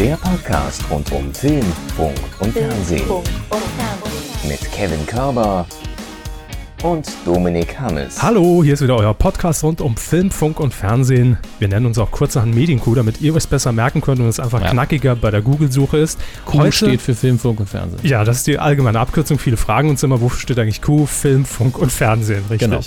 Der Podcast rund um Film, Funk und Fernsehen. Mit Kevin Körber und Dominik Hammes. Hallo, hier ist wieder euer Podcast rund um Film, Funk und Fernsehen. Wir nennen uns auch kurzerhand Medienkuh, damit ihr es besser merken könnt und es einfach Ja. knackiger bei der Google-Suche ist. Q steht für Film, Funk und Fernsehen. Ja, das ist die allgemeine Abkürzung. Viele fragen uns immer, wofür steht eigentlich Q? Film, Funk und Fernsehen, richtig. Genau.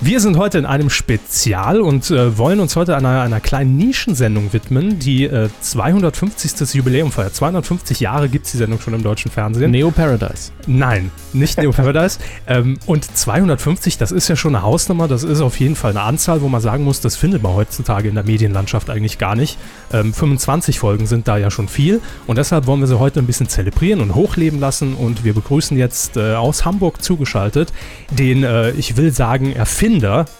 Wir sind heute in einem Spezial und äh, wollen uns heute einer, einer kleinen Nischensendung widmen, die äh, 250. Jubiläum feiert. 250 Jahre gibt es die Sendung schon im deutschen Fernsehen. Neo Paradise. Nein, nicht Neo Paradise. ähm, und 250, das ist ja schon eine Hausnummer, das ist auf jeden Fall eine Anzahl, wo man sagen muss, das findet man heutzutage in der Medienlandschaft eigentlich gar nicht. Ähm, 25 Folgen sind da ja schon viel und deshalb wollen wir sie heute ein bisschen zelebrieren und hochleben lassen und wir begrüßen jetzt äh, aus Hamburg zugeschaltet den, äh, ich will sagen, Erfinder,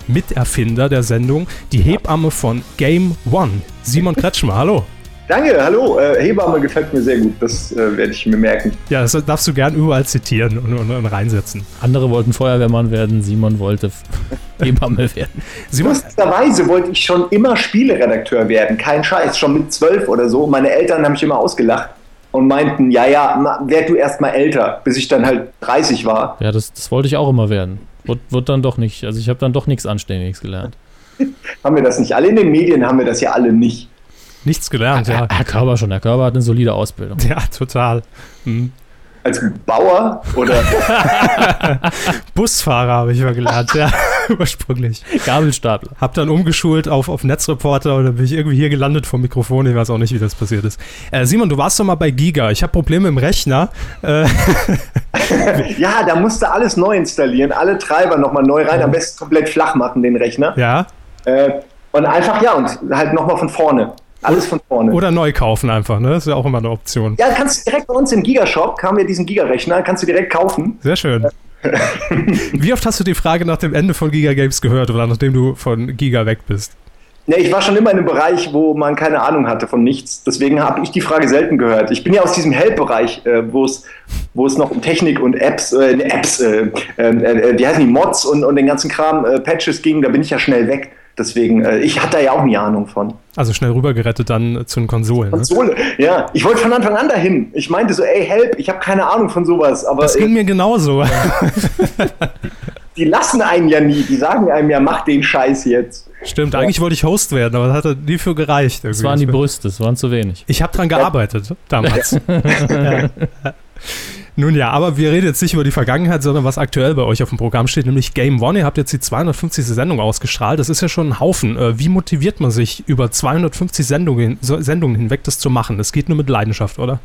Miterfinder der Sendung, die Hebamme von Game One, Simon Kretschmer. Hallo. Danke, hallo. Äh, Hebamme gefällt mir sehr gut. Das äh, werde ich mir merken. Ja, das darfst du gern überall zitieren und, und, und reinsetzen. Andere wollten Feuerwehrmann werden, Simon wollte Hebamme werden. Simon, Lustigerweise wollte ich schon immer Spieleredakteur werden. Kein Scheiß, schon mit zwölf oder so. Meine Eltern haben mich immer ausgelacht und meinten, ja, ja, werd du erst mal älter, bis ich dann halt 30 war. Ja, das, das wollte ich auch immer werden. Wird, wird dann doch nicht. Also ich habe dann doch nichts Anständiges gelernt. Haben wir das nicht alle? In den Medien haben wir das ja alle nicht. nichts gelernt, ja. Herr Körber schon. Herr Körber hat eine solide Ausbildung. Ja, total. Hm. Als Bauer oder Busfahrer habe ich mal gelernt, ja, ursprünglich. Gabelstapler. Hab dann umgeschult auf, auf Netzreporter und dann bin ich irgendwie hier gelandet vom Mikrofon. Ich weiß auch nicht, wie das passiert ist. Äh, Simon, du warst doch mal bei Giga. Ich habe Probleme im Rechner. Äh, ja, da musste alles neu installieren, alle Treiber nochmal neu rein, am besten komplett flach machen, den Rechner. ja. Äh, und einfach, ja, und halt nochmal von vorne. Alles von vorne. Oder neu kaufen einfach, ne? Das ist ja auch immer eine Option. Ja, kannst du direkt bei uns im Gigashop, haben wir diesen Giga-Rechner, kannst du direkt kaufen. Sehr schön. Wie oft hast du die Frage nach dem Ende von Giga Games gehört oder nachdem du von Giga weg bist? Ne, ich war schon immer in einem Bereich, wo man keine Ahnung hatte von nichts. Deswegen habe ich die Frage selten gehört. Ich bin ja aus diesem Help-Bereich, äh, wo es wo es noch um Technik und Apps, äh, ne, Apps, äh, äh, äh, wie heißen die Mods und, und den ganzen Kram, äh, Patches ging. Da bin ich ja schnell weg. Deswegen, äh, ich hatte da ja auch nie Ahnung von. Also schnell rübergerettet dann zu den Konsolen. Ne? Konsole, ja. Ich wollte von Anfang an dahin. Ich meinte so, ey, help, ich habe keine Ahnung von sowas. Aber Das ging mir genauso. die lassen einen ja nie. Die sagen einem ja, mach den Scheiß jetzt. Stimmt, eigentlich wollte ich Host werden, aber das hat nie für gereicht. Das irgendwie. waren die Brüste, das waren zu wenig. Ich habe dran gearbeitet damals. Ja. Nun ja, aber wir reden jetzt nicht über die Vergangenheit, sondern was aktuell bei euch auf dem Programm steht, nämlich Game One. Ihr habt jetzt die 250. Sendung ausgestrahlt. Das ist ja schon ein Haufen. Äh, Wie motiviert man sich, über 250 Sendungen, Sendungen hinweg das zu machen? Das geht nur mit Leidenschaft, oder?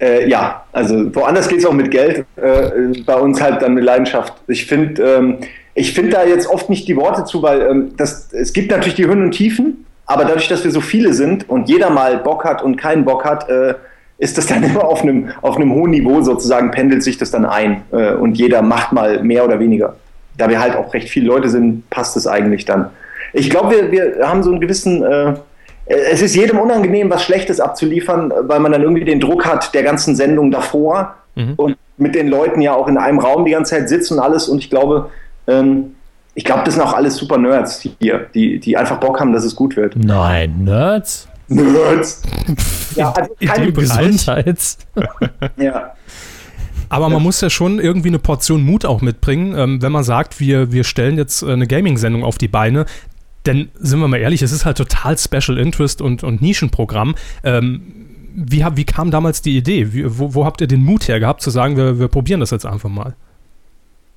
Äh, ja, also woanders geht es auch mit Geld, äh, bei uns halt dann mit Leidenschaft. Ich finde ähm, find da jetzt oft nicht die Worte zu, weil ähm, das, es gibt natürlich die Höhen und Tiefen, aber dadurch, dass wir so viele sind und jeder mal Bock hat und keinen Bock hat, äh, ist das dann immer auf einem, auf hohen Niveau sozusagen, pendelt sich das dann ein äh, und jeder macht mal mehr oder weniger. Da wir halt auch recht viele Leute sind, passt es eigentlich dann. Ich glaube, wir, wir haben so einen gewissen äh, es ist jedem unangenehm, was Schlechtes abzuliefern, weil man dann irgendwie den Druck hat der ganzen Sendung davor Mhm. und mit den Leuten ja auch in einem Raum die ganze Zeit sitzen und alles. Und ich glaube, ähm, ich glaube, das sind auch alles super Nerds hier, die, die einfach Bock haben, dass es gut wird. Nein, Nerds? Nerds! ja, also in keine. Gesundheits. ja. Aber man muss ja schon irgendwie eine Portion Mut auch mitbringen, ähm, wenn man sagt, wir, wir stellen jetzt äh, eine Gaming-Sendung auf die Beine. Denn, sind wir mal ehrlich, es ist halt total Special Interest und, und Nischenprogramm. Ähm, wie, hab- wie kam damals die Idee? Wie, wo, wo habt ihr den Mut her gehabt, zu sagen, wir, wir probieren das jetzt einfach mal?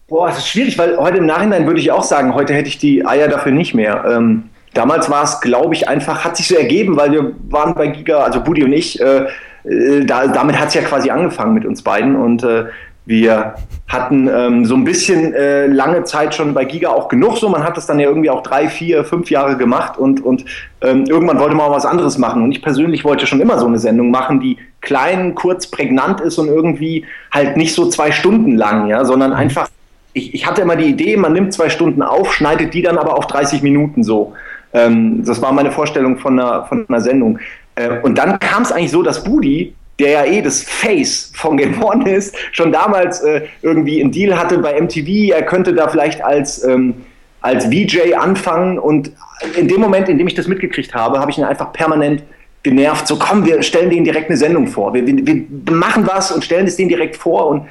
Boah, es ist schwierig, weil heute im Nachhinein würde ich auch sagen, heute hätte ich die Eier dafür nicht mehr. Ähm, damals war es, glaube ich, einfach, hat sich so ergeben, weil wir waren bei Giga, also Budi und ich, äh, äh, da, damit hat es ja quasi angefangen mit uns beiden und äh, wir hatten ähm, so ein bisschen äh, lange Zeit schon bei Giga auch genug so. Man hat das dann ja irgendwie auch drei, vier, fünf Jahre gemacht und, und ähm, irgendwann wollte man auch was anderes machen. Und ich persönlich wollte schon immer so eine Sendung machen, die klein, kurz, prägnant ist und irgendwie halt nicht so zwei Stunden lang, ja, sondern einfach ich, ich hatte immer die Idee, man nimmt zwei Stunden auf, schneidet die dann aber auf 30 Minuten so. Ähm, das war meine Vorstellung von einer, von einer Sendung. Äh, und dann kam es eigentlich so, dass Budi, der ja eh das Face von Game One ist, schon damals äh, irgendwie einen Deal hatte bei MTV, er könnte da vielleicht als, ähm, als VJ anfangen und in dem Moment, in dem ich das mitgekriegt habe, habe ich ihn einfach permanent genervt, so komm, wir stellen denen direkt eine Sendung vor. Wir, wir, wir machen was und stellen es denen direkt vor und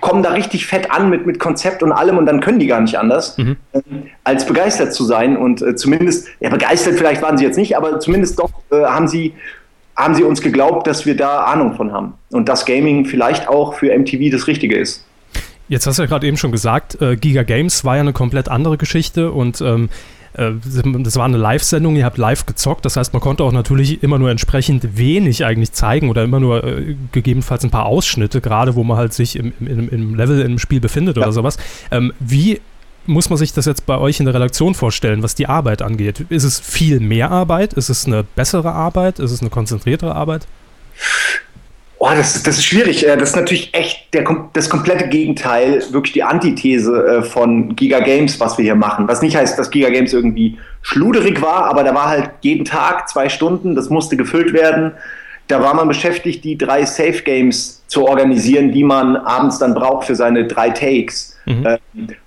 kommen da richtig fett an mit, mit Konzept und allem und dann können die gar nicht anders, mhm. äh, als begeistert zu sein. Und äh, zumindest, ja, begeistert vielleicht waren sie jetzt nicht, aber zumindest doch äh, haben sie haben sie uns geglaubt, dass wir da Ahnung von haben und dass Gaming vielleicht auch für MTV das Richtige ist. Jetzt hast du ja gerade eben schon gesagt, äh, Giga Games war ja eine komplett andere Geschichte und ähm, äh, das war eine Live-Sendung, ihr habt live gezockt, das heißt, man konnte auch natürlich immer nur entsprechend wenig eigentlich zeigen oder immer nur äh, gegebenenfalls ein paar Ausschnitte, gerade wo man halt sich im, im, im Level im Spiel befindet ja. oder sowas. Ähm, wie muss man sich das jetzt bei euch in der Redaktion vorstellen, was die Arbeit angeht? Ist es viel mehr Arbeit? Ist es eine bessere Arbeit? Ist es eine konzentriertere Arbeit? Oh, das, das ist schwierig. Äh, das ist natürlich echt der, das komplette Gegenteil, wirklich die Antithese äh, von Giga Games, was wir hier machen. Was nicht heißt, dass Giga Games irgendwie schluderig war, aber da war halt jeden Tag zwei Stunden, das musste gefüllt werden. Da war man beschäftigt, die drei Safe Games zu organisieren, die man abends dann braucht für seine drei Takes. Mhm.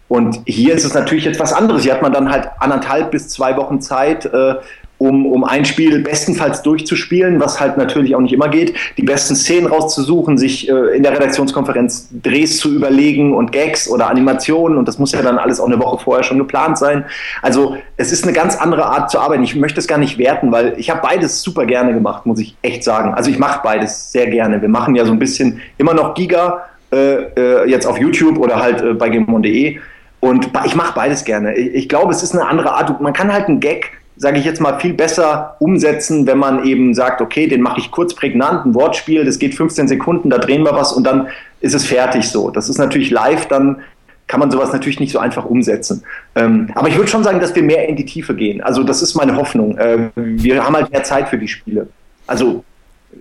Und hier ist es natürlich etwas anderes. Hier hat man dann halt anderthalb bis zwei Wochen Zeit, äh, um, um ein Spiel bestenfalls durchzuspielen, was halt natürlich auch nicht immer geht, die besten Szenen rauszusuchen, sich äh, in der Redaktionskonferenz Drehs zu überlegen und Gags oder Animationen und das muss ja dann alles auch eine Woche vorher schon geplant sein. Also es ist eine ganz andere Art zu arbeiten. Ich möchte es gar nicht werten, weil ich habe beides super gerne gemacht, muss ich echt sagen. Also ich mache beides sehr gerne. Wir machen ja so ein bisschen immer noch Giga, äh, äh, jetzt auf YouTube oder halt äh, bei gamemon.de und ich mache beides gerne. Ich, ich glaube, es ist eine andere Art. Man kann halt einen Gag sage ich jetzt mal, viel besser umsetzen, wenn man eben sagt, okay, den mache ich kurz prägnant, ein Wortspiel, das geht 15 Sekunden, da drehen wir was und dann ist es fertig so. Das ist natürlich live, dann kann man sowas natürlich nicht so einfach umsetzen. Ähm, aber ich würde schon sagen, dass wir mehr in die Tiefe gehen. Also das ist meine Hoffnung. Äh, wir haben halt mehr Zeit für die Spiele. Also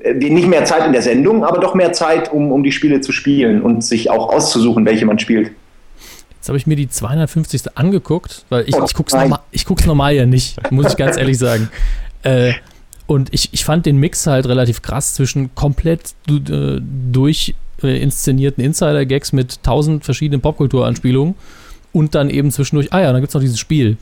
äh, nicht mehr Zeit in der Sendung, aber doch mehr Zeit, um, um die Spiele zu spielen und sich auch auszusuchen, welche man spielt. Jetzt habe ich mir die 250. angeguckt, weil ich, oh, ich gucke es normal, normal ja nicht, muss ich ganz ehrlich sagen. Äh, und ich, ich fand den Mix halt relativ krass zwischen komplett äh, durch äh, inszenierten Insider-Gags mit tausend verschiedenen Popkultur-Anspielungen und dann eben zwischendurch, ah ja, dann gibt es noch dieses Spiel.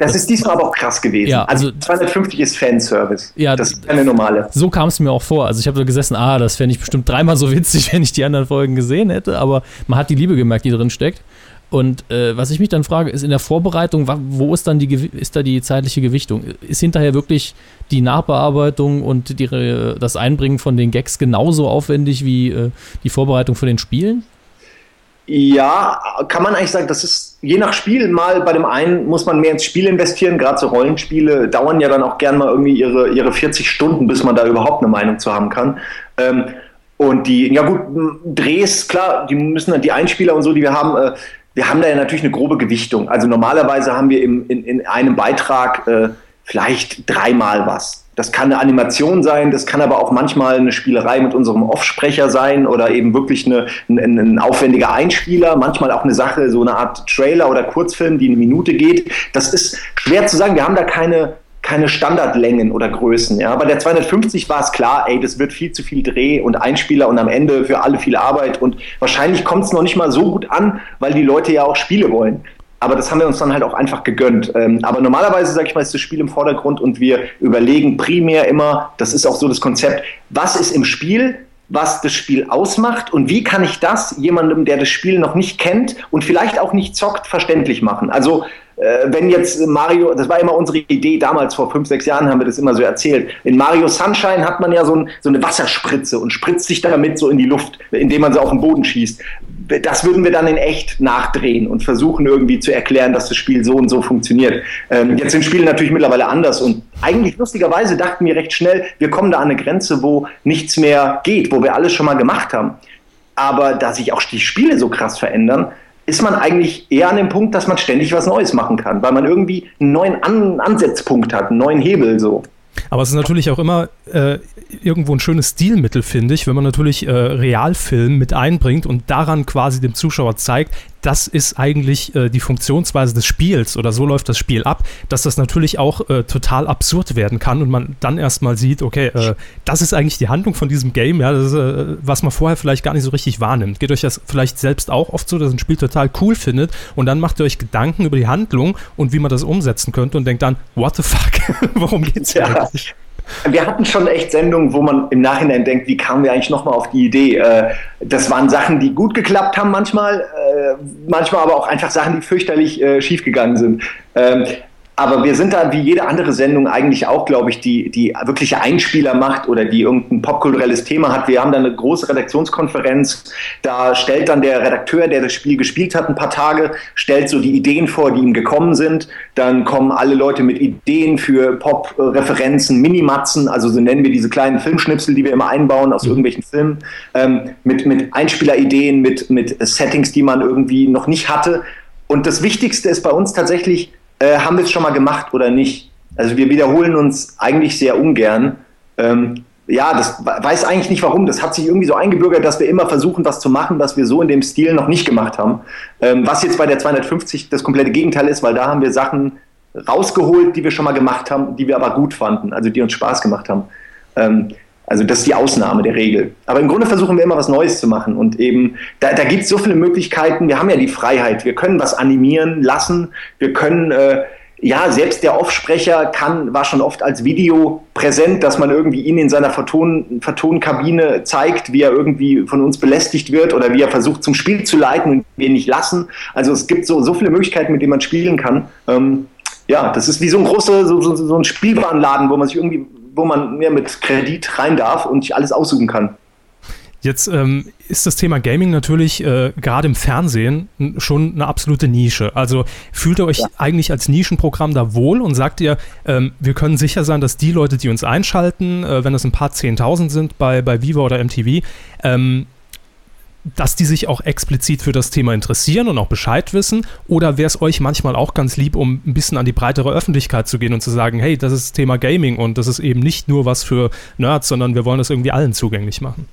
Das ist diesmal aber auch krass gewesen. Ja, also, also 250 ist Fanservice. Ja, das ist keine normale. So kam es mir auch vor. Also ich habe so gesessen, ah, das fände ich bestimmt dreimal so witzig, wenn ich die anderen Folgen gesehen hätte, aber man hat die Liebe gemerkt, die drin steckt. Und äh, was ich mich dann frage, ist in der Vorbereitung, wo ist dann die, ist da die zeitliche Gewichtung? Ist hinterher wirklich die Nachbearbeitung und die, das Einbringen von den Gags genauso aufwendig wie äh, die Vorbereitung von den Spielen? Ja, kann man eigentlich sagen, das ist je nach Spiel mal bei dem einen muss man mehr ins Spiel investieren, gerade so Rollenspiele dauern ja dann auch gern mal irgendwie ihre, ihre 40 Stunden, bis man da überhaupt eine Meinung zu haben kann. Ähm, und die, ja gut, Drehs, klar, die müssen dann die Einspieler und so, die wir haben, äh, wir haben da ja natürlich eine grobe Gewichtung. Also normalerweise haben wir im, in, in einem Beitrag äh, vielleicht dreimal was. Das kann eine Animation sein, das kann aber auch manchmal eine Spielerei mit unserem Offsprecher sein oder eben wirklich eine, ein, ein, aufwendiger Einspieler, manchmal auch eine Sache, so eine Art Trailer oder Kurzfilm, die eine Minute geht. Das ist schwer zu sagen. Wir haben da keine keine Standardlängen oder Größen. Ja. Bei der 250 war es klar, ey, das wird viel zu viel Dreh und Einspieler und am Ende für alle viel Arbeit und wahrscheinlich kommt es noch nicht mal so gut an, weil die Leute ja auch Spiele wollen. Aber das haben wir uns dann halt auch einfach gegönnt. Ähm, aber normalerweise, sage ich mal, ist das Spiel im Vordergrund und wir überlegen primär immer, das ist auch so das Konzept, was ist im Spiel, was das Spiel ausmacht und wie kann ich das jemandem, der das Spiel noch nicht kennt und vielleicht auch nicht zockt, verständlich machen. Also wenn jetzt Mario, das war immer unsere Idee damals, vor fünf, sechs Jahren haben wir das immer so erzählt. In Mario Sunshine hat man ja so, ein, so eine Wasserspritze und spritzt sich damit so in die Luft, indem man sie auf den Boden schießt. Das würden wir dann in echt nachdrehen und versuchen irgendwie zu erklären, dass das Spiel so und so funktioniert. Ähm, jetzt sind Spiele natürlich mittlerweile anders und eigentlich lustigerweise dachten wir recht schnell, wir kommen da an eine Grenze, wo nichts mehr geht, wo wir alles schon mal gemacht haben. Aber da sich auch die Spiele so krass verändern, ist man eigentlich eher an dem Punkt, dass man ständig was Neues machen kann, weil man irgendwie einen neuen an Ansatzpunkt hat, einen neuen Hebel so. Aber es ist natürlich auch immer äh, irgendwo ein schönes Stilmittel, finde ich, wenn man natürlich äh, Realfilm mit einbringt und daran quasi dem Zuschauer zeigt, das ist eigentlich äh, die Funktionsweise des Spiels oder so läuft das Spiel ab, dass das natürlich auch äh, total absurd werden kann und man dann erstmal sieht, okay, äh, das ist eigentlich die Handlung von diesem Game, ja, ist, äh, was man vorher vielleicht gar nicht so richtig wahrnimmt. Geht euch das vielleicht selbst auch oft so, dass ein Spiel total cool findet und dann macht ihr euch Gedanken über die Handlung und wie man das umsetzen könnte und denkt dann, what the fuck, worum geht's ja. eigentlich? Wir hatten schon echt Sendungen, wo man im Nachhinein denkt, wie kamen wir eigentlich nochmal auf die Idee? Äh, das waren Sachen, die gut geklappt haben manchmal, äh, manchmal aber auch einfach Sachen, die fürchterlich äh, schiefgegangen sind. Aber wir sind da wie jede andere Sendung eigentlich auch, glaube ich, die, die wirkliche Einspieler macht oder die irgendein popkulturelles Thema hat. Wir haben da eine große Redaktionskonferenz. Da stellt dann der Redakteur, der das Spiel gespielt hat, ein paar Tage, stellt so die Ideen vor, die ihm gekommen sind. Dann kommen alle Leute mit Ideen für Pop-Referenzen, Minimatzen, also so nennen wir diese kleinen Filmschnipsel, die wir immer einbauen aus mhm. irgendwelchen Filmen, ähm, mit, mit Einspielerideen, mit, mit Settings, die man irgendwie noch nicht hatte. Und das Wichtigste ist bei uns tatsächlich, äh, haben wir es schon mal gemacht oder nicht? Also wir wiederholen uns eigentlich sehr ungern. Ähm, ja, das weiß eigentlich nicht warum. Das hat sich irgendwie so eingebürgert, dass wir immer versuchen, was zu machen, was wir so in dem Stil noch nicht gemacht haben. Ähm, was jetzt bei der 250 das komplette Gegenteil ist, weil da haben wir Sachen rausgeholt, die wir schon mal gemacht haben, die wir aber gut fanden, also die uns Spaß gemacht haben. Ähm, also das ist die Ausnahme der Regel. Aber im Grunde versuchen wir immer was Neues zu machen. Und eben, da, da gibt es so viele Möglichkeiten. Wir haben ja die Freiheit. Wir können was animieren lassen. Wir können, äh, ja, selbst der Offsprecher kann, war schon oft als Video präsent, dass man irgendwie ihn in seiner Verton, Vertonkabine zeigt, wie er irgendwie von uns belästigt wird oder wie er versucht zum Spiel zu leiten und wir ihn nicht lassen. Also es gibt so, so viele Möglichkeiten, mit denen man spielen kann. Ähm, ja, das ist wie so ein großer, so, so, so ein Spielwarenladen, wo man sich irgendwie wo man mehr mit Kredit rein darf und sich alles aussuchen kann. Jetzt ähm, ist das Thema Gaming natürlich äh, gerade im Fernsehen schon eine absolute Nische. Also fühlt ihr euch ja. eigentlich als Nischenprogramm da wohl und sagt ihr, ähm, wir können sicher sein, dass die Leute, die uns einschalten, äh, wenn das ein paar Zehntausend sind bei, bei Viva oder MTV, ähm, dass die sich auch explizit für das Thema interessieren und auch Bescheid wissen? Oder wäre es euch manchmal auch ganz lieb, um ein bisschen an die breitere Öffentlichkeit zu gehen und zu sagen, hey, das ist Thema Gaming und das ist eben nicht nur was für Nerds, sondern wir wollen das irgendwie allen zugänglich machen?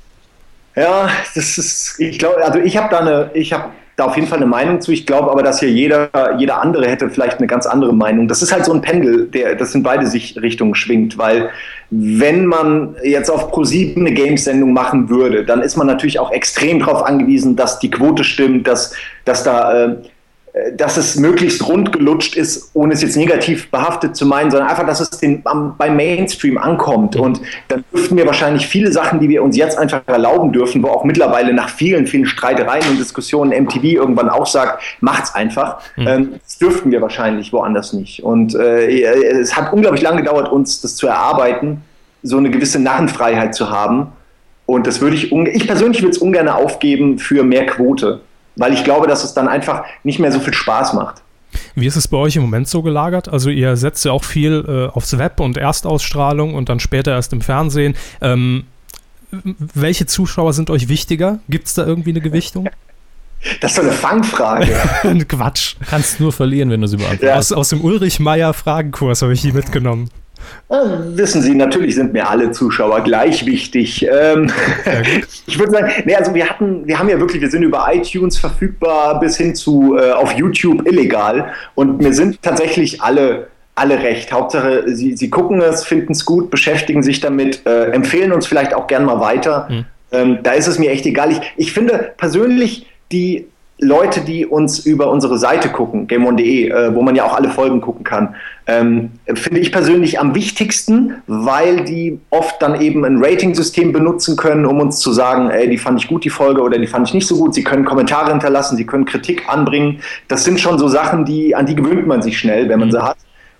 Ja, das ist, ich glaube, also ich habe da eine, ich habe da auf jeden Fall eine Meinung zu. Ich glaube aber, dass hier jeder, jeder andere hätte vielleicht eine ganz andere Meinung. Das ist halt so ein Pendel, der, das in beide sich Richtungen schwingt, weil wenn man jetzt auf Pro7 eine Games-Sendung machen würde, dann ist man natürlich auch extrem darauf angewiesen, dass die Quote stimmt, dass, dass da äh, dass es möglichst rund gelutscht ist, ohne es jetzt negativ behaftet zu meinen, sondern einfach, dass es den, am, beim Mainstream ankommt. Und dann dürften wir wahrscheinlich viele Sachen, die wir uns jetzt einfach erlauben dürfen, wo auch mittlerweile nach vielen, vielen Streitereien und Diskussionen MTV irgendwann auch sagt, macht's einfach. Mhm. Ähm, das dürften wir wahrscheinlich woanders nicht. Und äh, es hat unglaublich lange gedauert, uns das zu erarbeiten, so eine gewisse Narrenfreiheit zu haben. Und das würde ich, ich persönlich würde es ungern aufgeben für mehr Quote weil ich glaube, dass es dann einfach nicht mehr so viel Spaß macht. Wie ist es bei euch im Moment so gelagert? Also ihr setzt ja auch viel äh, aufs Web und Erstausstrahlung und dann später erst im Fernsehen. Ähm, welche Zuschauer sind euch wichtiger? Gibt es da irgendwie eine Gewichtung? Das ist doch eine Fangfrage. Quatsch. Kannst nur verlieren, wenn du sie beantwortest. Ja. Aus, aus dem Ulrich-Meyer-Fragenkurs habe ich die mitgenommen. Wissen Sie, natürlich sind mir alle Zuschauer gleich wichtig. Ähm, ich würde sagen, nee, also wir hatten, wir haben ja wirklich, wir sind über iTunes verfügbar bis hin zu äh, auf YouTube illegal und mir sind tatsächlich alle alle recht. Hauptsache, sie, sie gucken es, finden es gut, beschäftigen sich damit, äh, empfehlen uns vielleicht auch gern mal weiter. Mhm. Ähm, da ist es mir echt egal. Ich, ich finde persönlich die Leute, die uns über unsere Seite gucken, gameon.de, äh, wo man ja auch alle Folgen gucken kann, ähm, finde ich persönlich am wichtigsten, weil die oft dann eben ein Rating-System benutzen können, um uns zu sagen, ey, die fand ich gut, die Folge, oder die fand ich nicht so gut. Sie können Kommentare hinterlassen, sie können Kritik anbringen. Das sind schon so Sachen, die, an die gewöhnt man sich schnell, wenn man sie hat.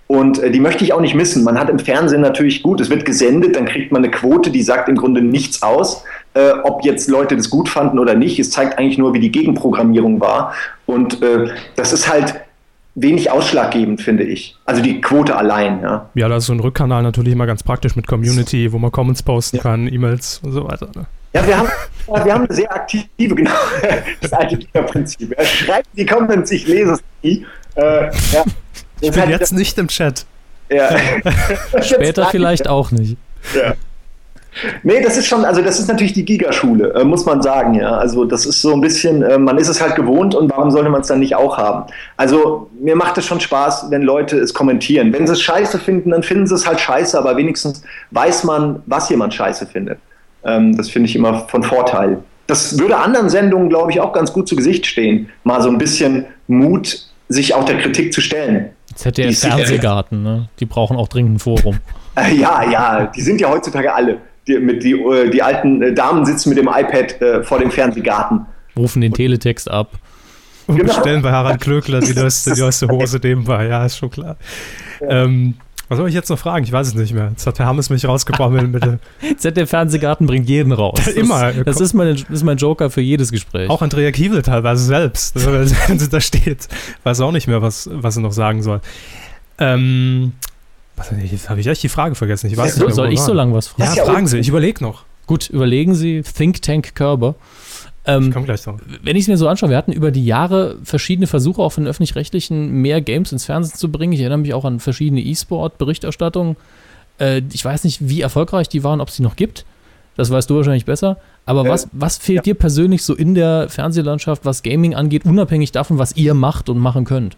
Und äh, die möchte ich auch nicht missen. Man hat im Fernsehen natürlich gut, es wird gesendet, dann kriegt man eine Quote, die sagt im Grunde nichts aus äh, ob jetzt Leute das gut fanden oder nicht. Es zeigt eigentlich nur, wie die Gegenprogrammierung war. Und äh, das ist halt wenig ausschlaggebend, finde ich. Also die Quote allein. Ja, ja da ist so ein Rückkanal natürlich immer ganz praktisch mit Community, wo man Comments posten ja. kann, E-Mails und so weiter. Ne? Ja, wir haben, wir haben eine sehr aktive, genau, das alte Prinzip. Schreibt die Comments, ich lese es nie. Äh, ja. Ich bin halt jetzt nicht im Chat. Ja. Später vielleicht auch nicht. Ja. Nee, das ist schon, also das ist natürlich die Gigaschule, äh, muss man sagen, ja. Also das ist so ein bisschen, äh, man ist es halt gewohnt und warum sollte man es dann nicht auch haben? Also mir macht es schon Spaß, wenn Leute es kommentieren. Wenn sie es scheiße finden, dann finden sie es halt scheiße, aber wenigstens weiß man, was jemand scheiße findet. Ähm, das finde ich immer von Vorteil. Das würde anderen Sendungen, glaube ich, auch ganz gut zu Gesicht stehen. Mal so ein bisschen Mut, sich auch der Kritik zu stellen. ZDF Fernsehgarten, ne? Die brauchen auch dringend ein Forum. Äh, ja, ja, die sind ja heutzutage alle. Die, mit die, äh, die alten äh, Damen sitzen mit dem iPad äh, vor dem Fernsehgarten. Rufen den Teletext ab. Und genau. bestellen bei Harald Klöckler die neueste, die neueste Hose nebenbei. Ja, ist schon klar. Ja. Ähm, was soll ich jetzt noch fragen? Ich weiß es nicht mehr. Jetzt hat der Hammes mich rausgebracht mit ZDF Fernsehgarten bringt jeden raus. Das, Immer. Das ist, mein, das ist mein Joker für jedes Gespräch. Auch Andrea Kiewel teilweise selbst, wenn sie da steht. Weiß auch nicht mehr, was, was sie noch sagen soll. Ähm, was, jetzt habe ich echt die Frage vergessen. Ich weiß nicht mehr, soll ich so lange was fragen? Ja, fragen Sie. Ich überlege noch. Gut, überlegen Sie. Think Tank Körber. Ähm, ich komme gleich drauf. Wenn ich es mir so anschaue, wir hatten über die Jahre verschiedene Versuche, auch von den Öffentlich-Rechtlichen mehr Games ins Fernsehen zu bringen. Ich erinnere mich auch an verschiedene E-Sport-Berichterstattungen. Äh, ich weiß nicht, wie erfolgreich die waren, ob es die noch gibt. Das weißt du wahrscheinlich besser. Aber äh, was, was fehlt ja. dir persönlich so in der Fernsehlandschaft, was Gaming angeht, unabhängig davon, was ihr macht und machen könnt?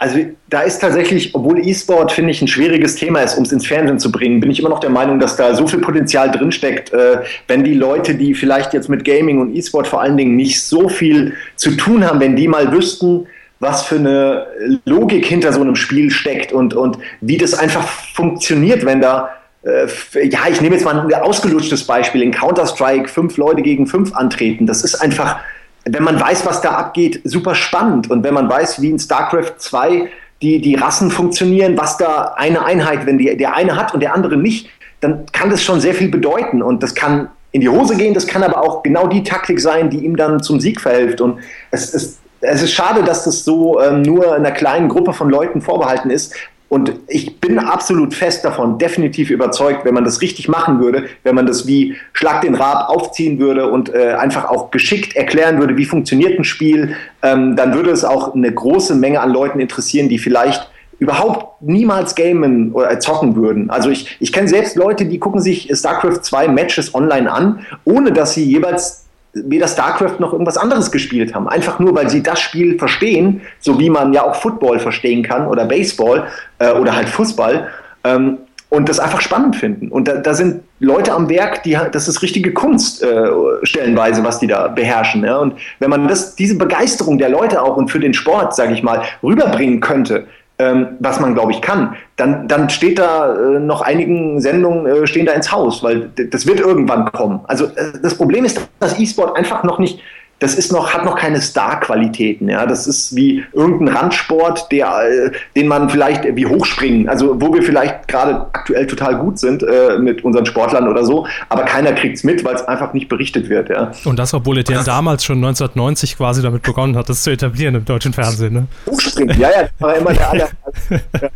Also da ist tatsächlich, obwohl E-Sport, finde ich, ein schwieriges Thema ist, um es ins Fernsehen zu bringen, bin ich immer noch der Meinung, dass da so viel Potenzial drinsteckt, äh, wenn die Leute, die vielleicht jetzt mit Gaming und E-Sport vor allen Dingen nicht so viel zu tun haben, wenn die mal wüssten, was für eine Logik hinter so einem Spiel steckt und, und wie das einfach funktioniert, wenn da äh, ja, ich nehme jetzt mal ein ausgelutschtes Beispiel. In Counter-Strike fünf Leute gegen fünf antreten. Das ist einfach, wenn man weiß, was da abgeht, super spannend. Und wenn man weiß, wie in StarCraft 2 die, die Rassen funktionieren, was da eine Einheit, wenn die, der eine hat und der andere nicht, dann kann das schon sehr viel bedeuten. Und das kann in die Hose gehen, das kann aber auch genau die Taktik sein, die ihm dann zum Sieg verhilft. Und es ist, es ist schade, dass das so ähm, nur einer kleinen Gruppe von Leuten vorbehalten ist. Und ich bin absolut fest davon, definitiv überzeugt, wenn man das richtig machen würde, wenn man das wie Schlag den Rab aufziehen würde und äh, einfach auch geschickt erklären würde, wie funktioniert ein Spiel, ähm, dann würde es auch eine große Menge an Leuten interessieren, die vielleicht überhaupt niemals gamen oder zocken würden. Also ich, ich kenne selbst Leute, die gucken sich StarCraft 2 Matches online an, ohne dass sie jeweils weder StarCraft noch irgendwas anderes gespielt haben. Einfach nur, weil sie das Spiel verstehen, so wie man ja auch Football verstehen kann oder Baseball äh, oder halt Fußball. Ähm, und das einfach spannend finden. Und da, da, sind Leute am Werk, die das ist richtige Kunst äh, stellenweise, was die da beherrschen. Ja? Und wenn man das, diese Begeisterung der Leute auch und für den Sport, sage ich mal, rüberbringen könnte, ähm, was man, glaube ich, kann, dann, dann steht da äh, noch einigen Sendungen äh, stehen da ins Haus, weil das wird irgendwann kommen. Also äh, das Problem ist, dass E-Sport einfach noch nicht das ist noch, hat noch keine Star-Qualitäten. Ja? Das ist wie irgendein Randsport, der, äh, den man vielleicht wie Hochspringen, also wo wir vielleicht gerade aktuell total gut sind äh, mit unseren Sportlern oder so, aber keiner kriegt es mit, weil es einfach nicht berichtet wird. Ja? Und das, obwohl er damals schon 1990 quasi damit begonnen hat, das zu etablieren im deutschen Fernsehen. Ne? Hochspringen, ja, ja, das war immer der aller.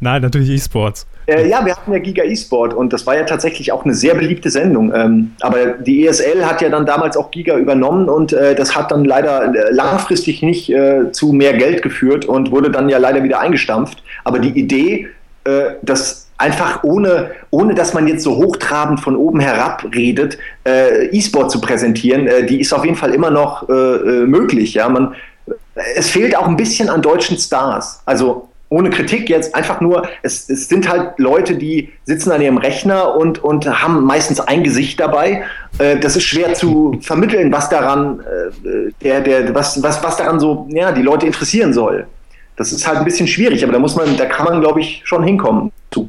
Nein, natürlich E-Sports. Äh, ja, wir hatten ja Giga E-Sport und das war ja tatsächlich auch eine sehr beliebte Sendung. Ähm, aber die ESL hat ja dann damals auch Giga übernommen und äh, das hat dann leider äh, langfristig nicht äh, zu mehr Geld geführt und wurde dann ja leider wieder eingestampft. Aber die Idee, äh, dass einfach ohne, ohne dass man jetzt so hochtrabend von oben herab redet, äh, E-Sport zu präsentieren, die ist auf jeden Fall immer noch möglich. Ja, man, es fehlt auch ein bisschen an deutschen Stars. Also ohne Kritik jetzt, einfach nur, es, es sind halt Leute, die sitzen an ihrem Rechner und, und haben meistens ein Gesicht dabei. Äh, das ist schwer zu vermitteln, was daran, äh, der, der, was, was, was daran so, ja, die Leute interessieren soll. Das ist halt ein bisschen schwierig, aber da muss man, da kann man, glaube ich, schon hinkommen zu.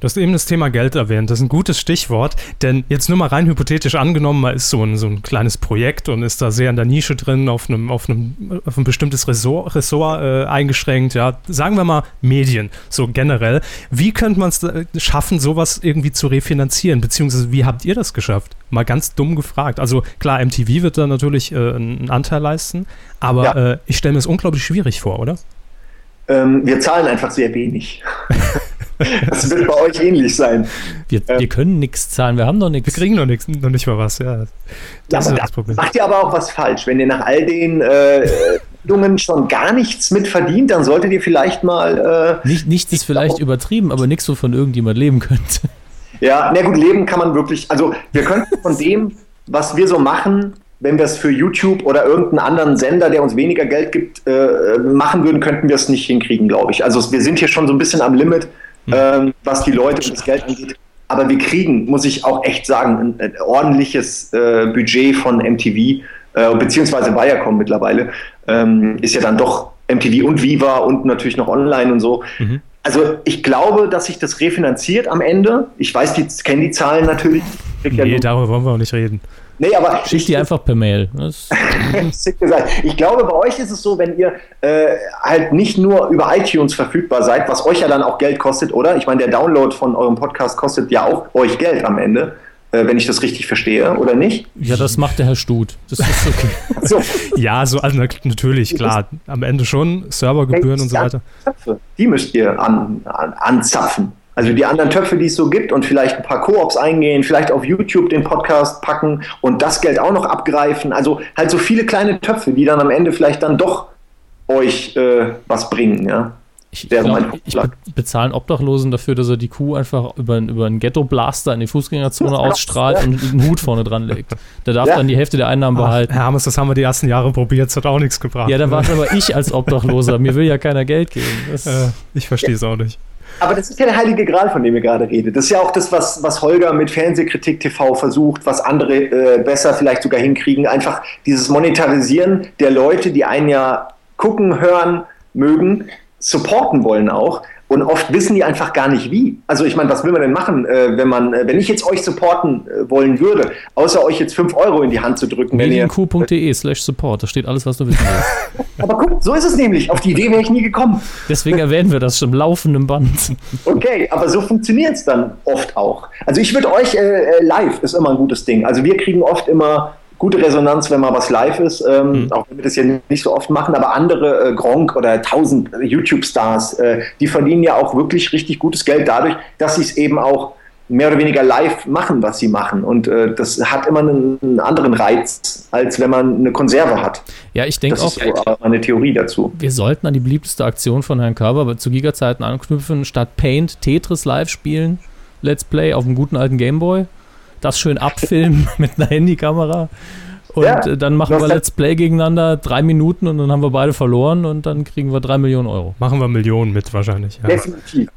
Du hast eben das Thema Geld erwähnt. Das ist ein gutes Stichwort, denn jetzt nur mal rein hypothetisch angenommen, man ist so ein, so ein kleines Projekt und ist da sehr in der Nische drin, auf einem, auf einem, auf ein bestimmtes Ressort, Ressort äh, eingeschränkt. Ja, sagen wir mal Medien, so generell. Wie könnte man es schaffen, sowas irgendwie zu refinanzieren? Beziehungsweise wie habt ihr das geschafft? Mal ganz dumm gefragt. Also klar, MTV wird da natürlich äh, einen Anteil leisten, aber ja. äh, ich stelle mir es unglaublich schwierig vor, oder? Ähm, wir zahlen einfach sehr wenig. Das wird bei euch ähnlich sein. Wir, wir können nichts zahlen, wir haben noch nichts. Wir kriegen noch nichts, noch nicht mal was, ja. Das ja, ist das Problem. Macht ihr aber auch was falsch. Wenn ihr nach all den äh, schon gar nichts mit verdient, dann solltet ihr vielleicht mal. Äh, nicht, nichts ist vielleicht übertrieben, aber nichts, wovon irgendjemand leben könnte. Ja, na gut, leben kann man wirklich. Also, wir könnten von dem, was wir so machen, wenn wir es für YouTube oder irgendeinen anderen Sender, der uns weniger Geld gibt, äh, machen würden, könnten wir es nicht hinkriegen, glaube ich. Also wir sind hier schon so ein bisschen am Limit. Ähm, was die Leute und das Geld angeht. Aber wir kriegen, muss ich auch echt sagen, ein, ein ordentliches äh, Budget von MTV, äh, beziehungsweise Viacom mittlerweile, ähm, ist ja dann doch MTV und Viva und natürlich noch online und so. Mhm. Also ich glaube, dass sich das refinanziert am Ende. Ich weiß, die kennen die Zahlen natürlich. Nee, ja darüber wollen wir auch nicht reden. Nee, aber Schick die einfach per Mail. ich glaube, bei euch ist es so, wenn ihr äh, halt nicht nur über iTunes verfügbar seid, was euch ja dann auch Geld kostet, oder? Ich meine, der Download von eurem Podcast kostet ja auch euch Geld am Ende äh, wenn ich das richtig verstehe, oder nicht? Ja, das macht der Herr Stut. Das ist okay. so. Ja, so also natürlich, klar. Am Ende schon, Servergebühren und so weiter. Die müsst ihr an, an, anzapfen. Also die anderen Töpfe, die es so gibt und vielleicht ein paar Koops eingehen, vielleicht auf YouTube den Podcast packen und das Geld auch noch abgreifen. Also halt so viele kleine Töpfe, die dann am Ende vielleicht dann doch euch äh, was bringen, ja. Ich, glaub, ich be bezahle Obdachlosen dafür, dass er die Kuh einfach über, über einen Ghetto-Blaster in die Fußgängerzone ausstrahlt und einen Hut vorne dran legt. Der darf ja. dann die Hälfte der Einnahmen Ach, behalten. Herr Hammes, das haben wir die ersten Jahre probiert, das hat auch nichts gebracht. Ja, da war es aber ich als Obdachloser. Mir will ja keiner Geld geben. Äh, ich verstehe es auch nicht. Aber das ist ja der heilige Gral, von dem ihr gerade redet. Das ist ja auch das, was, was Holger mit Fernsehkritik TV versucht, was andere äh, besser vielleicht sogar hinkriegen. Einfach dieses Monetarisieren der Leute, die einen ja gucken, hören, mögen, supporten wollen auch. Und oft wissen die einfach gar nicht wie. Also ich meine, was will man denn machen, äh, wenn man, äh, wenn ich jetzt euch supporten äh, wollen würde, außer euch jetzt 5 Euro in die Hand zu drücken. Medienq.de slash support, da steht alles, was du wissen willst. Aber guck, so ist es nämlich. Auf die Idee wäre ich nie gekommen. Deswegen erwähnen wir das schon im laufenden Band. Okay, aber so funktioniert es dann oft auch. Also ich würde euch, äh, live ist immer ein gutes Ding. Also wir kriegen oft immer gute Resonanz, wenn mal was live ist, ähm, mhm. auch wenn wir das ja nicht so oft machen, aber andere, äh, Gronk oder tausend YouTube-Stars, äh, die verdienen ja auch wirklich richtig gutes Geld dadurch, dass sie es eben auch mehr oder weniger live machen, was sie machen. Und äh, das hat immer einen, einen, anderen Reiz, als wenn man eine Konserve hat. Ja, ich denke auch. Das ist so eine Theorie dazu. Wir sollten an die beliebteste Aktion von Herrn Körber zu Giga-Zeiten anknüpfen, statt Paint Tetris live spielen, Let's Play auf einem guten alten Gameboy das schön abfilmen mit einer Handykamera. Und ja, äh, dann machen wir Let's Play gegeneinander, drei Minuten und dann haben wir beide verloren und dann kriegen wir drei Millionen Euro. Machen wir Millionen mit wahrscheinlich. Ja. Definitiv.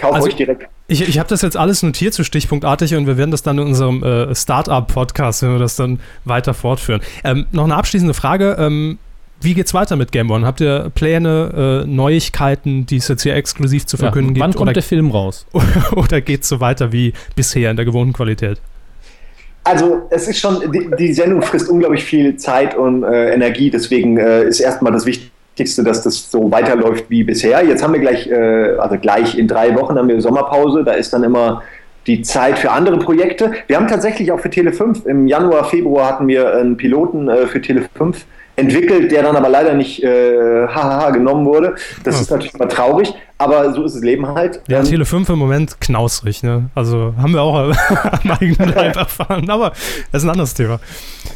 Kauf also, euch direkt. Ich, ich habe das jetzt alles notiert, so stichpunktartig, und wir werden das dann in unserem äh, Startup-Podcast, wenn wir das dann weiter fortführen. Ähm, noch eine abschließende Frage. Ähm, wie geht's weiter mit Game One? Habt ihr Pläne, äh, Neuigkeiten, die es jetzt hier exklusiv zu verkünden ja, wann gibt? Wann kommt oder, der Film raus? oder geht es so weiter wie bisher in der gewohnten Qualität? Also es ist schon, die, die, Sendung frisst unglaublich viel Zeit und äh, Energie, deswegen äh, ist erstmal das Wichtigste, dass das so weiterläuft wie bisher. Jetzt haben wir gleich, äh, also gleich in drei Wochen haben wir Sommerpause, da ist dann immer die Zeit für andere Projekte. Wir haben tatsächlich auch für Tele5 im Januar, Februar hatten wir einen Piloten äh, für Tele5 entwickelt, der dann aber leider nicht äh, hahaha genommen wurde. Das ja. ist natürlich mal traurig, aber so ist das Leben halt. Ja, ähm, Tele 5 im Moment knausrig, ne? Also haben wir auch am eigenen Leib erfahren, aber das ist ein anderes Thema.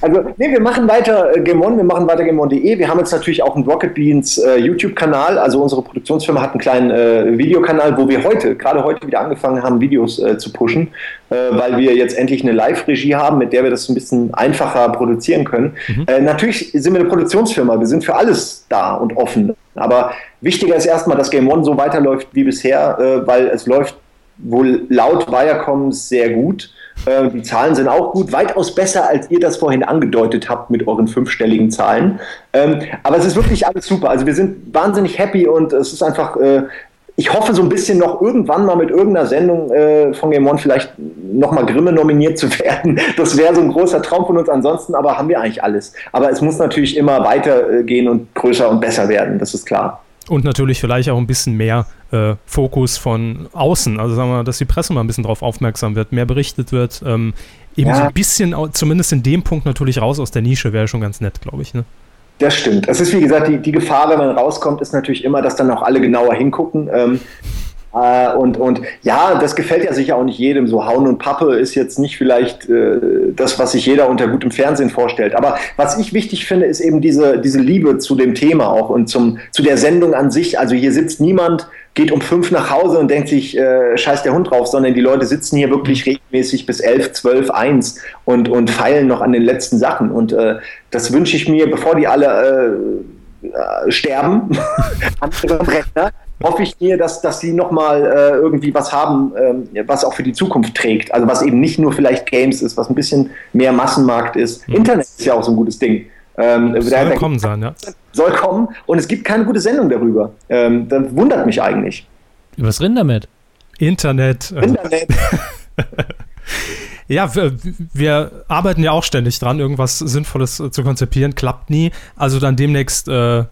Also, nee, wir machen weiter äh, Gemon, wir machen weiter Gemon.de. Wir haben jetzt natürlich auch einen Rocket Beans äh, YouTube-Kanal. Also unsere Produktionsfirma hat einen kleinen äh, Videokanal, wo wir heute, gerade heute wieder angefangen haben, Videos äh, zu pushen, äh, weil wir jetzt endlich eine Live-Regie haben, mit der wir das ein bisschen einfacher produzieren können. Mhm. Äh, natürlich sind wir eine Produktionsfirma, wir sind für alles da und offen. Aber wichtiger ist erstmal, dass Game One so weiterläuft wie bisher, weil es läuft wohl laut Viacom sehr gut. Äh, die Zahlen sind auch gut, weitaus besser, als ihr das vorhin angedeutet habt mit euren fünfstelligen Zahlen. Ähm, aber es ist wirklich alles super. Also wir sind wahnsinnig happy und es ist einfach, äh, ich hoffe so ein bisschen noch irgendwann mal mit irgendeiner Sendung äh, von Game One vielleicht nochmal Grimme nominiert zu werden. Das wäre so ein großer Traum von uns. Ansonsten aber haben wir eigentlich alles. Aber es muss natürlich immer weitergehen und größer und besser werden, das ist klar. Und natürlich vielleicht auch ein bisschen mehr äh, Fokus von außen. Also sagen wir, dass die Presse mal ein bisschen darauf aufmerksam wird, mehr berichtet wird. Ähm, eben ja. so ein bisschen, zumindest in dem Punkt natürlich raus aus der Nische, wäre schon ganz nett, glaube ich. Ne? Das stimmt. Es ist wie gesagt, die, die Gefahr, wenn man rauskommt, ist natürlich immer, dass dann auch alle genauer hingucken. Ähm, äh, und, und ja, das gefällt ja sicher auch nicht jedem. So Hauen und Pappe ist jetzt nicht vielleicht äh, das, was sich jeder unter gutem Fernsehen vorstellt. Aber was ich wichtig finde, ist eben diese, diese Liebe zu dem Thema auch und zum, zu der Sendung an sich. Also hier sitzt niemand, geht um fünf nach Hause und denkt sich, äh, scheiß der Hund drauf, sondern die Leute sitzen hier wirklich regelmäßig bis elf, zwölf, eins und, und feilen noch an den letzten Sachen. Und äh, das wünsche ich mir, bevor die alle äh, äh sterben, andere Rechner, hoffe ich mir, dass, dass sie nochmal äh, irgendwie was haben, ähm, was auch für die Zukunft trägt. Also was eben nicht nur vielleicht Games ist, was ein bisschen mehr Massenmarkt ist. Mhm. Internet ist ja auch so ein gutes Ding. Ähm, soll kommen sein, ja. Soll kommen und es gibt keine gute Sendung darüber. Ähm, das wundert mich eigentlich. Was drin damit? Internet. Internet. Ja, wir, wir, arbeiten ja auch ständig dran, irgendwas Sinnvolles zu konzipieren, klappt nie. Also dann demnächst äh,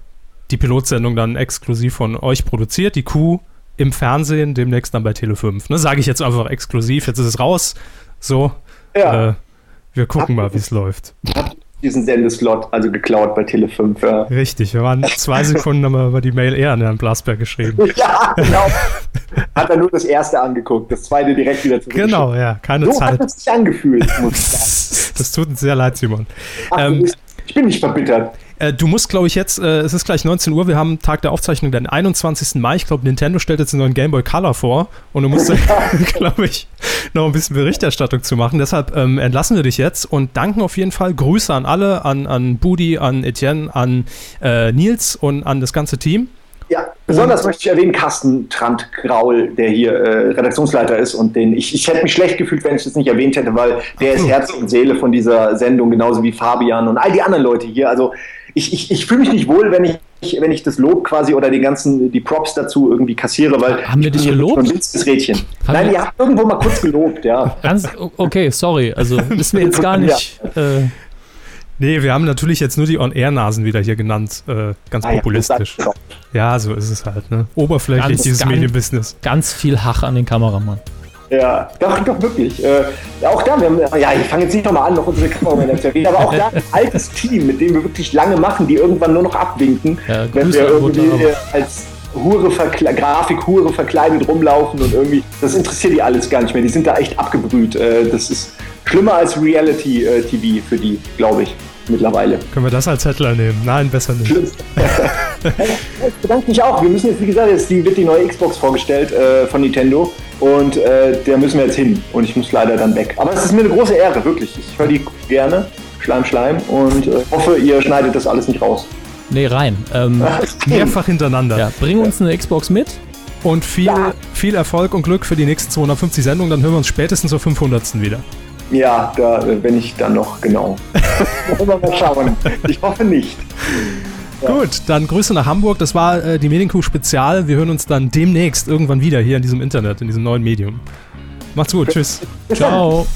die Pilotsendung dann exklusiv von euch produziert, die Kuh im Fernsehen, demnächst dann bei Tele5. Ne, Sage ich jetzt einfach exklusiv, jetzt ist es raus. So. Ja. Äh, wir gucken mal, wie es läuft. Diesen Sendeslot, also geklaut bei Tele5. Ja. Richtig, wir waren zwei Sekunden, haben wir über die Mail eher an Herrn Blasberg geschrieben. ja, genau. Hat er nur das erste angeguckt, das zweite direkt wieder zurück. Genau, ja, keine so Zeit. Hat es sich angefühlt, muss ich sagen. das tut uns sehr leid, Simon. Ach, ähm, ich bin nicht verbittert. Äh, du musst, glaube ich, jetzt, äh, es ist gleich 19 Uhr, wir haben Tag der Aufzeichnung, den 21. Mai. Ich glaube, Nintendo stellt jetzt einen neuen Game Boy Color vor und du musst, glaube ich, noch ein bisschen Berichterstattung zu machen. Deshalb ähm, entlassen wir dich jetzt und danken auf jeden Fall. Grüße an alle, an, an Budi, an Etienne, an äh, Nils und an das ganze Team. Ja, besonders und, möchte ich erwähnen Carsten Trant-Graul, der hier äh, Redaktionsleiter ist und den ich, ich hätte mich schlecht gefühlt, wenn ich das nicht erwähnt hätte, weil der ist Herz und Seele von dieser Sendung, genauso wie Fabian und all die anderen Leute hier. Also ich, ich, ich fühle mich nicht wohl, wenn ich, wenn ich das Lob quasi oder die ganzen, die Props dazu irgendwie kassiere, weil haben wir dich gelobt? Ein Rädchen. Haben Nein, ihr habt irgendwo mal kurz gelobt, ja. Ganz, okay, sorry, also ist mir jetzt gar nicht. Ja. Äh, Nee, wir haben natürlich jetzt nur die On-Air-Nasen wieder hier genannt, äh, ganz ah, populistisch. Ja, ja, so ist es halt, ne? Oberflächlich ganz, dieses Medienbusiness. Ganz viel Hach an den Kameramann. Ja, doch, doch, wirklich. Äh, auch da, wir haben, ja, ich fange jetzt nicht nochmal an, noch unsere Kameramänner zu erwähnen, aber auch da ein altes Team, mit dem wir wirklich lange machen, die irgendwann nur noch abwinken, ja, wenn wir irgendwie äh, als Hure Grafik Hure verkleidet rumlaufen und irgendwie, das interessiert die alles gar nicht mehr. Die sind da echt abgebrüht. Äh, das ist schlimmer als Reality-TV äh, für die, glaube ich mittlerweile. Können wir das als Headline nehmen? Nein, besser nicht. ich bedanke mich auch. Wir müssen jetzt, wie gesagt, jetzt wird die neue Xbox vorgestellt äh, von Nintendo und äh, der müssen wir jetzt hin und ich muss leider dann weg. Aber es ist mir eine große Ehre, wirklich. Ich höre die gerne, Schleim, Schleim und äh, hoffe, ihr schneidet das alles nicht raus. Nee, rein. Ähm, mehrfach hinterenger. Ja, bring uns eine Xbox mit. Und viel, ja. viel Erfolg und Glück für die nächsten 250 Sendungen. Dann hören wir uns spätestens zur 500. wieder. Ja, da bin ich dann noch genau. mal schauen. Ich hoffe nicht. Ja. Gut, dann Grüße nach Hamburg. Das war äh, die Medienkuh Spezial. Wir hören uns dann demnächst irgendwann wieder hier in diesem Internet, in diesem neuen Medium. Macht's gut. Tschüss. Ciao.